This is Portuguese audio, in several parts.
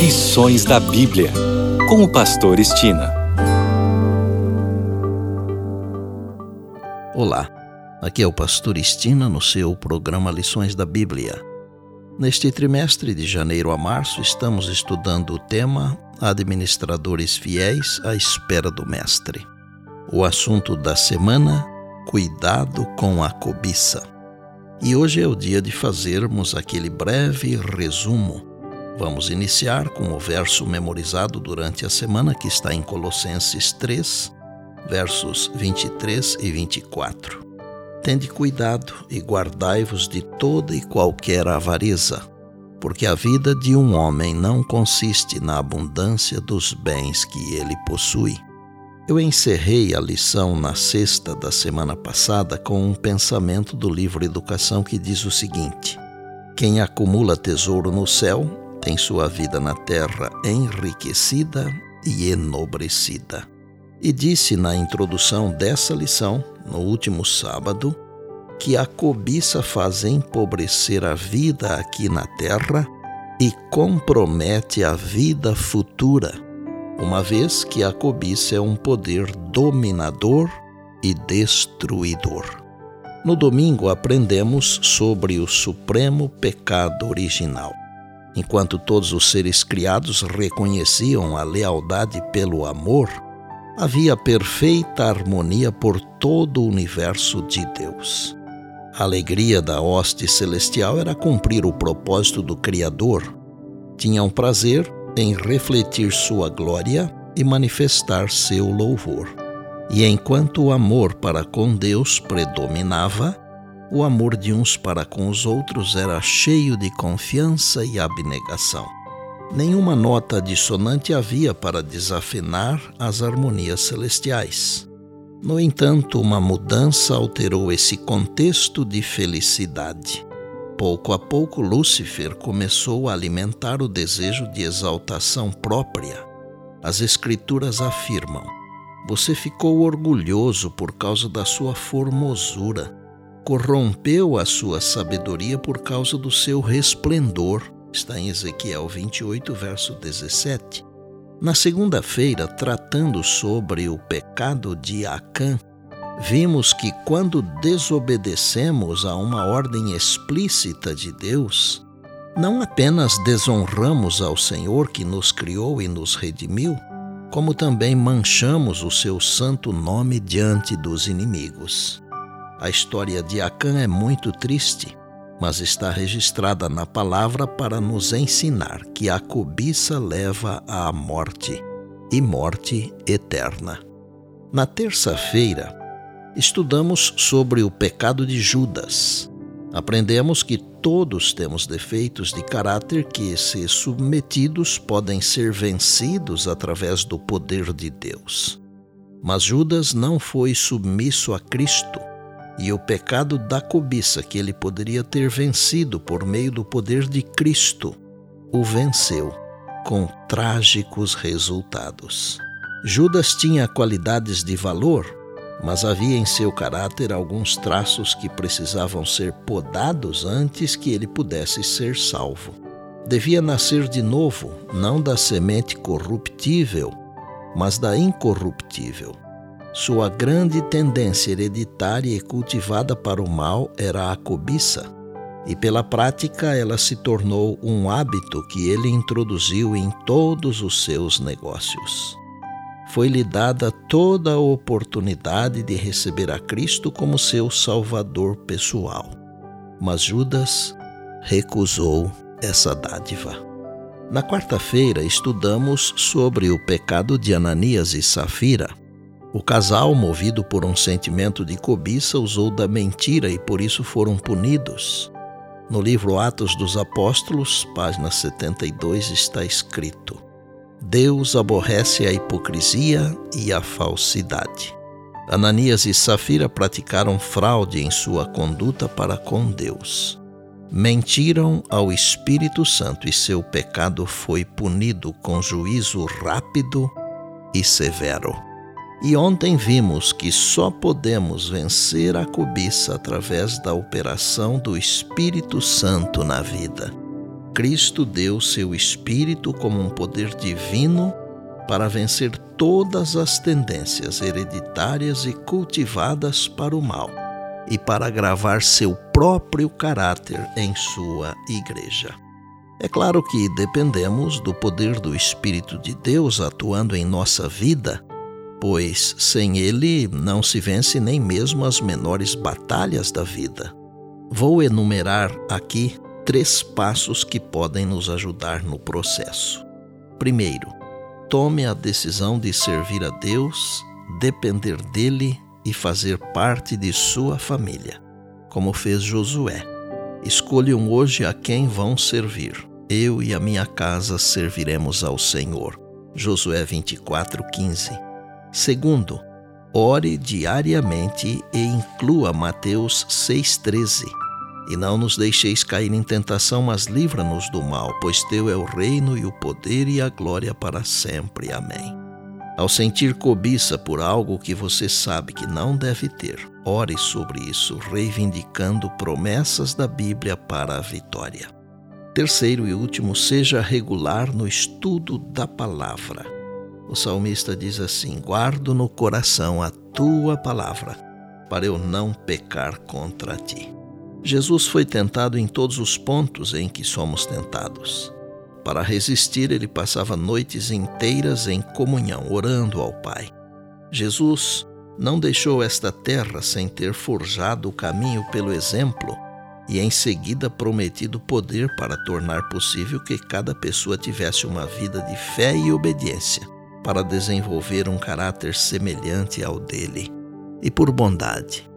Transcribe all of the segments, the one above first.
Lições da Bíblia, com o Pastor Estina. Olá, aqui é o Pastor Estina no seu programa Lições da Bíblia. Neste trimestre de janeiro a março, estamos estudando o tema Administradores Fiéis à Espera do Mestre. O assunto da semana: Cuidado com a cobiça. E hoje é o dia de fazermos aquele breve resumo. Vamos iniciar com o verso memorizado durante a semana que está em Colossenses 3, versos 23 e 24. Tende cuidado e guardai-vos de toda e qualquer avareza, porque a vida de um homem não consiste na abundância dos bens que ele possui. Eu encerrei a lição na sexta da semana passada com um pensamento do livro Educação que diz o seguinte: Quem acumula tesouro no céu tem sua vida na terra enriquecida e enobrecida. E disse na introdução dessa lição, no último sábado, que a cobiça faz empobrecer a vida aqui na terra e compromete a vida futura uma vez que a cobiça é um poder dominador e destruidor. No domingo aprendemos sobre o supremo pecado original. Enquanto todos os seres criados reconheciam a lealdade pelo amor, havia perfeita harmonia por todo o universo de Deus. A alegria da hoste celestial era cumprir o propósito do Criador. Tinham prazer em refletir sua glória e manifestar seu louvor. E enquanto o amor para com Deus predominava, o amor de uns para com os outros era cheio de confiança e abnegação. Nenhuma nota dissonante havia para desafinar as harmonias celestiais. No entanto, uma mudança alterou esse contexto de felicidade. Pouco a pouco, Lúcifer começou a alimentar o desejo de exaltação própria. As Escrituras afirmam: Você ficou orgulhoso por causa da sua formosura, corrompeu a sua sabedoria por causa do seu resplendor. Está em Ezequiel 28, verso 17. Na segunda-feira, tratando sobre o pecado de Acã, vimos que quando desobedecemos a uma ordem explícita de Deus, não apenas desonramos ao Senhor que nos criou e nos redimiu, como também manchamos o seu santo nome diante dos inimigos. A história de Acã é muito triste, mas está registrada na palavra para nos ensinar que a cobiça leva à morte e morte eterna. Na terça-feira, estudamos sobre o pecado de Judas. Aprendemos que todos temos defeitos de caráter que, se submetidos, podem ser vencidos através do poder de Deus. Mas Judas não foi submisso a Cristo, e o pecado da cobiça que ele poderia ter vencido por meio do poder de Cristo o venceu, com trágicos resultados. Judas tinha qualidades de valor mas havia em seu caráter alguns traços que precisavam ser podados antes que ele pudesse ser salvo. Devia nascer de novo, não da semente corruptível, mas da incorruptível. Sua grande tendência hereditária e cultivada para o mal era a cobiça, e pela prática ela se tornou um hábito que ele introduziu em todos os seus negócios foi-lhe dada toda a oportunidade de receber a Cristo como seu Salvador pessoal. Mas Judas recusou essa dádiva. Na quarta-feira, estudamos sobre o pecado de Ananias e Safira. O casal, movido por um sentimento de cobiça, usou da mentira e por isso foram punidos. No livro Atos dos Apóstolos, página 72, está escrito: Deus aborrece a hipocrisia e a falsidade. Ananias e Safira praticaram fraude em sua conduta para com Deus. Mentiram ao Espírito Santo e seu pecado foi punido com juízo rápido e severo. E ontem vimos que só podemos vencer a cobiça através da operação do Espírito Santo na vida. Cristo deu seu Espírito como um poder divino para vencer todas as tendências hereditárias e cultivadas para o mal e para gravar seu próprio caráter em sua igreja. É claro que dependemos do poder do Espírito de Deus atuando em nossa vida, pois sem ele não se vence nem mesmo as menores batalhas da vida. Vou enumerar aqui três passos que podem nos ajudar no processo. Primeiro, tome a decisão de servir a Deus, depender dele e fazer parte de sua família, como fez Josué. Escolham hoje a quem vão servir. Eu e a minha casa serviremos ao Senhor. Josué 24:15. Segundo, ore diariamente e inclua Mateus 6:13. E não nos deixeis cair em tentação, mas livra-nos do mal, pois teu é o reino e o poder e a glória para sempre. Amém. Ao sentir cobiça por algo que você sabe que não deve ter, ore sobre isso, reivindicando promessas da Bíblia para a vitória. Terceiro e último, seja regular no estudo da palavra. O salmista diz assim: Guardo no coração a tua palavra, para eu não pecar contra ti. Jesus foi tentado em todos os pontos em que somos tentados. Para resistir, ele passava noites inteiras em comunhão, orando ao Pai. Jesus não deixou esta terra sem ter forjado o caminho pelo exemplo e em seguida prometido poder para tornar possível que cada pessoa tivesse uma vida de fé e obediência, para desenvolver um caráter semelhante ao dele. E por bondade,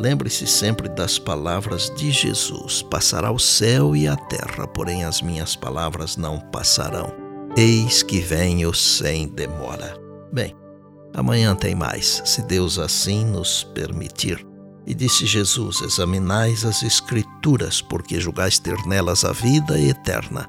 Lembre-se sempre das palavras de Jesus: Passará o céu e a terra, porém as minhas palavras não passarão. Eis que venho sem demora. Bem, amanhã tem mais, se Deus assim nos permitir. E disse Jesus: Examinais as Escrituras, porque julgais ter nelas a vida eterna.